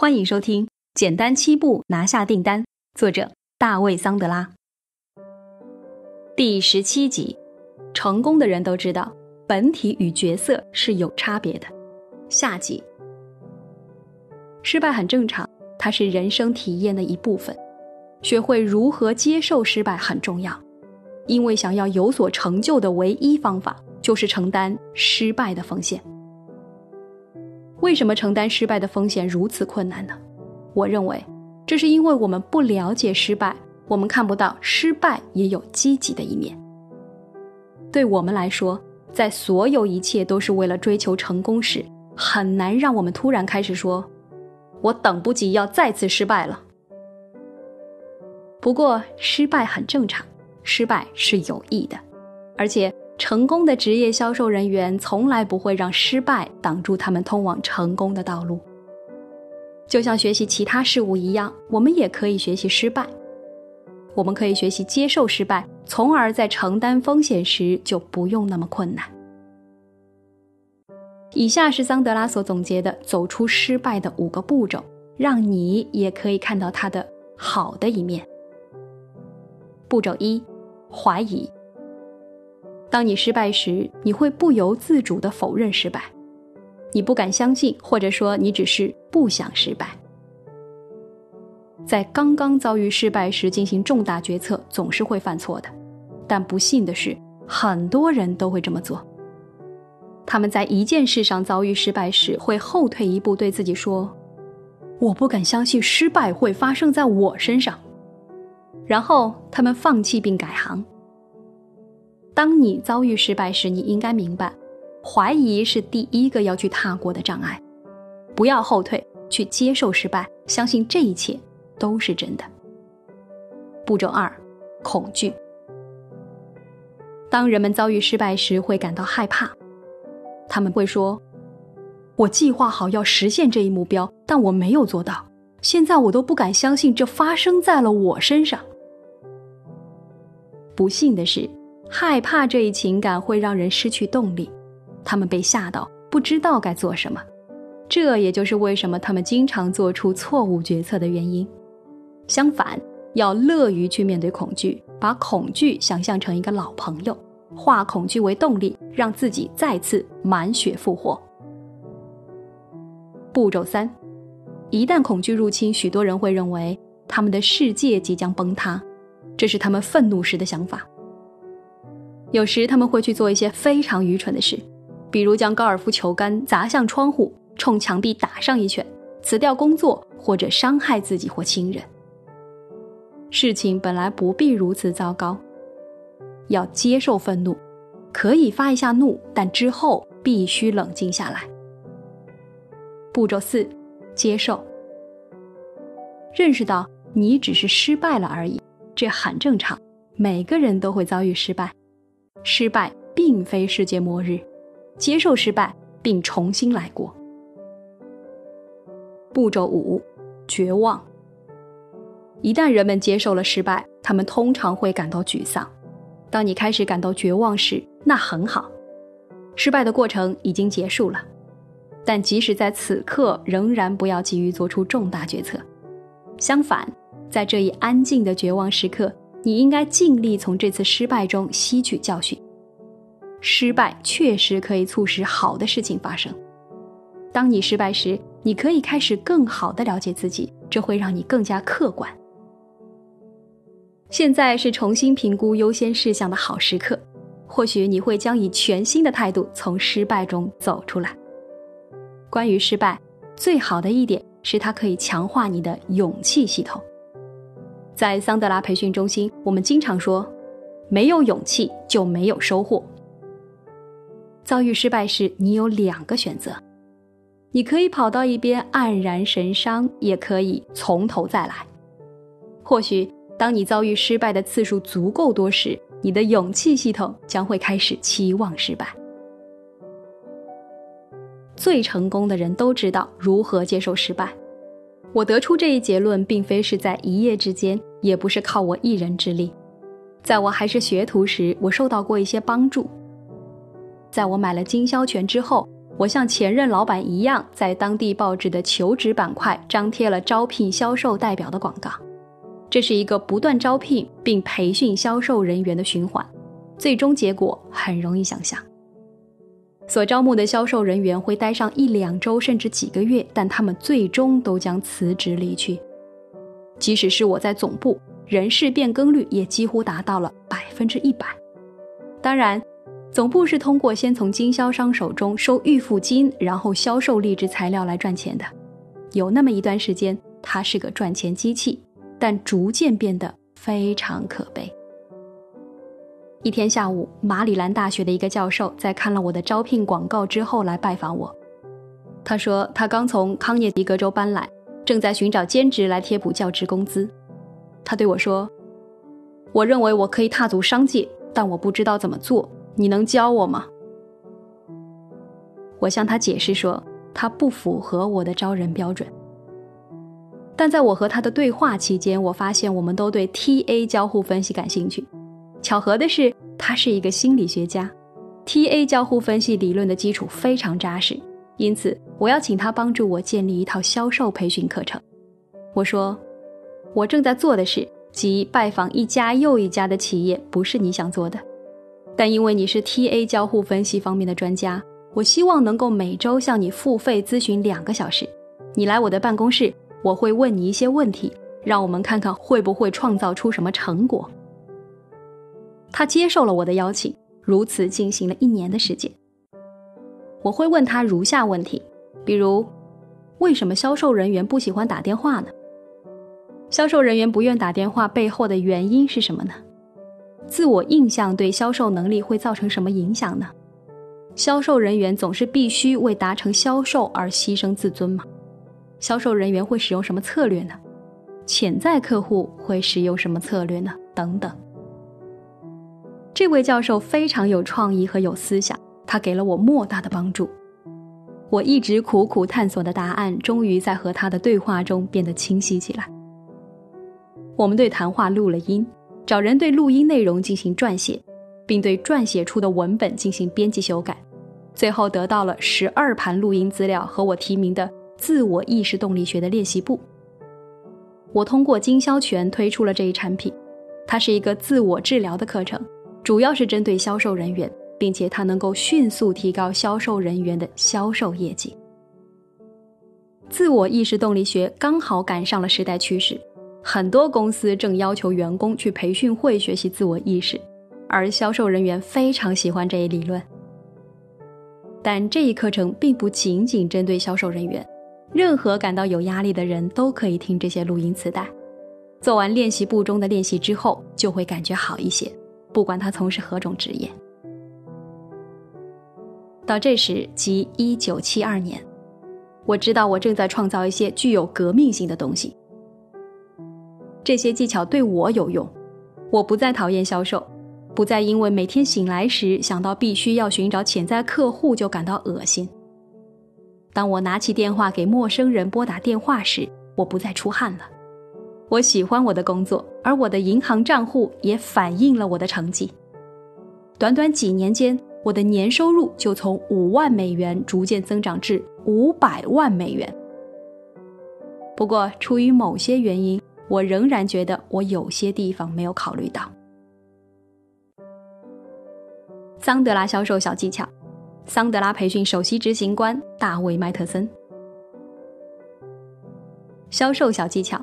欢迎收听《简单七步拿下订单》，作者大卫·桑德拉。第十七集，成功的人都知道，本体与角色是有差别的。下集，失败很正常，它是人生体验的一部分。学会如何接受失败很重要，因为想要有所成就的唯一方法，就是承担失败的风险。为什么承担失败的风险如此困难呢？我认为，这是因为我们不了解失败，我们看不到失败也有积极的一面。对我们来说，在所有一切都是为了追求成功时，很难让我们突然开始说：“我等不及要再次失败了。”不过，失败很正常，失败是有益的，而且。成功的职业销售人员从来不会让失败挡住他们通往成功的道路。就像学习其他事物一样，我们也可以学习失败。我们可以学习接受失败，从而在承担风险时就不用那么困难。以下是桑德拉所总结的走出失败的五个步骤，让你也可以看到它的好的一面。步骤一：怀疑。当你失败时，你会不由自主的否认失败，你不敢相信，或者说你只是不想失败。在刚刚遭遇失败时进行重大决策，总是会犯错的，但不幸的是，很多人都会这么做。他们在一件事上遭遇失败时，会后退一步，对自己说：“我不敢相信失败会发生在我身上。”然后他们放弃并改行。当你遭遇失败时，你应该明白，怀疑是第一个要去踏过的障碍。不要后退，去接受失败，相信这一切都是真的。步骤二，恐惧。当人们遭遇失败时，会感到害怕，他们会说：“我计划好要实现这一目标，但我没有做到。现在我都不敢相信这发生在了我身上。”不幸的是。害怕这一情感会让人失去动力，他们被吓到，不知道该做什么。这也就是为什么他们经常做出错误决策的原因。相反，要乐于去面对恐惧，把恐惧想象成一个老朋友，化恐惧为动力，让自己再次满血复活。步骤三：一旦恐惧入侵，许多人会认为他们的世界即将崩塌，这是他们愤怒时的想法。有时他们会去做一些非常愚蠢的事，比如将高尔夫球杆砸向窗户，冲墙壁打上一拳，辞掉工作，或者伤害自己或亲人。事情本来不必如此糟糕，要接受愤怒，可以发一下怒，但之后必须冷静下来。步骤四，接受，认识到你只是失败了而已，这很正常，每个人都会遭遇失败。失败并非世界末日，接受失败并重新来过。步骤五：绝望。一旦人们接受了失败，他们通常会感到沮丧。当你开始感到绝望时，那很好，失败的过程已经结束了。但即使在此刻，仍然不要急于做出重大决策。相反，在这一安静的绝望时刻。你应该尽力从这次失败中吸取教训。失败确实可以促使好的事情发生。当你失败时，你可以开始更好的了解自己，这会让你更加客观。现在是重新评估优先事项的好时刻，或许你会将以全新的态度从失败中走出来。关于失败，最好的一点是它可以强化你的勇气系统。在桑德拉培训中心，我们经常说：“没有勇气就没有收获。”遭遇失败时，你有两个选择：你可以跑到一边黯然神伤，也可以从头再来。或许，当你遭遇失败的次数足够多时，你的勇气系统将会开始期望失败。最成功的人都知道如何接受失败。我得出这一结论，并非是在一夜之间。也不是靠我一人之力，在我还是学徒时，我受到过一些帮助。在我买了经销权之后，我像前任老板一样，在当地报纸的求职板块张贴了招聘销售代表的广告。这是一个不断招聘并培训销售人员的循环，最终结果很容易想象。所招募的销售人员会待上一两周甚至几个月，但他们最终都将辞职离去。即使是我在总部，人事变更率也几乎达到了百分之一百。当然，总部是通过先从经销商手中收预付金，然后销售励志材料来赚钱的。有那么一段时间，它是个赚钱机器，但逐渐变得非常可悲。一天下午，马里兰大学的一个教授在看了我的招聘广告之后来拜访我。他说他刚从康涅狄格州搬来，正在寻找兼职来贴补教职工资。他对我说：“我认为我可以踏足商界，但我不知道怎么做，你能教我吗？”我向他解释说，他不符合我的招人标准。但在我和他的对话期间，我发现我们都对 TA 交互分析感兴趣。巧合的是，他是一个心理学家，TA 交互分析理论的基础非常扎实，因此我要请他帮助我建立一套销售培训课程。我说，我正在做的事，即拜访一家又一家的企业，不是你想做的，但因为你是 TA 交互分析方面的专家，我希望能够每周向你付费咨询两个小时。你来我的办公室，我会问你一些问题，让我们看看会不会创造出什么成果。他接受了我的邀请，如此进行了一年的时间。我会问他如下问题，比如：为什么销售人员不喜欢打电话呢？销售人员不愿打电话背后的原因是什么呢？自我印象对销售能力会造成什么影响呢？销售人员总是必须为达成销售而牺牲自尊吗？销售人员会使用什么策略呢？潜在客户会使用什么策略呢？等等。这位教授非常有创意和有思想，他给了我莫大的帮助。我一直苦苦探索的答案，终于在和他的对话中变得清晰起来。我们对谈话录了音，找人对录音内容进行撰写，并对撰写出的文本进行编辑修改，最后得到了十二盘录音资料和我提名的自我意识动力学的练习簿。我通过经销权推出了这一产品，它是一个自我治疗的课程。主要是针对销售人员，并且它能够迅速提高销售人员的销售业绩。自我意识动力学刚好赶上了时代趋势，很多公司正要求员工去培训会学习自我意识，而销售人员非常喜欢这一理论。但这一课程并不仅仅针对销售人员，任何感到有压力的人都可以听这些录音磁带。做完练习簿中的练习之后，就会感觉好一些。不管他从事何种职业，到这时即一九七二年，我知道我正在创造一些具有革命性的东西。这些技巧对我有用，我不再讨厌销售，不再因为每天醒来时想到必须要寻找潜在客户就感到恶心。当我拿起电话给陌生人拨打电话时，我不再出汗了。我喜欢我的工作，而我的银行账户也反映了我的成绩。短短几年间，我的年收入就从五万美元逐渐增长至五百万美元。不过，出于某些原因，我仍然觉得我有些地方没有考虑到。桑德拉销售小技巧，桑德拉培训首席执行官大卫·麦特森。销售小技巧。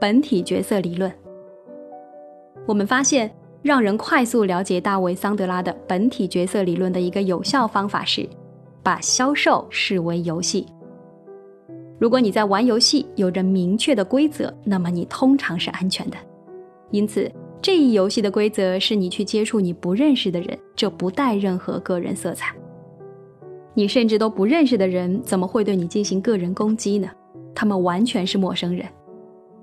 本体角色理论，我们发现，让人快速了解大卫·桑德拉的本体角色理论的一个有效方法是，把销售视为游戏。如果你在玩游戏，有着明确的规则，那么你通常是安全的。因此，这一游戏的规则是你去接触你不认识的人，这不带任何个人色彩。你甚至都不认识的人，怎么会对你进行个人攻击呢？他们完全是陌生人。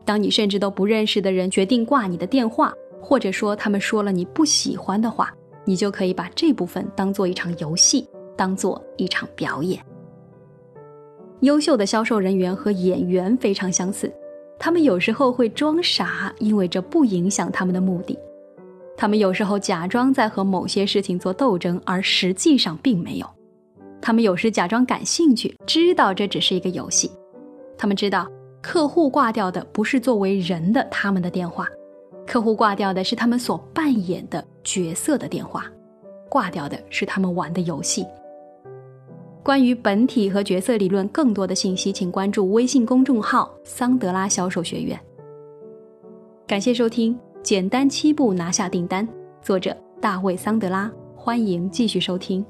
当你甚至都不认识的人决定挂你的电话，或者说他们说了你不喜欢的话，你就可以把这部分当做一场游戏，当做一场表演。优秀的销售人员和演员非常相似，他们有时候会装傻，因为这不影响他们的目的；他们有时候假装在和某些事情做斗争，而实际上并没有。他们有时假装感兴趣，知道这只是一个游戏。他们知道，客户挂掉的不是作为人的他们的电话，客户挂掉的是他们所扮演的角色的电话，挂掉的是他们玩的游戏。关于本体和角色理论更多的信息，请关注微信公众号“桑德拉销售学院”。感谢收听《简单七步拿下订单》，作者大卫·桑德拉。欢迎继续收听。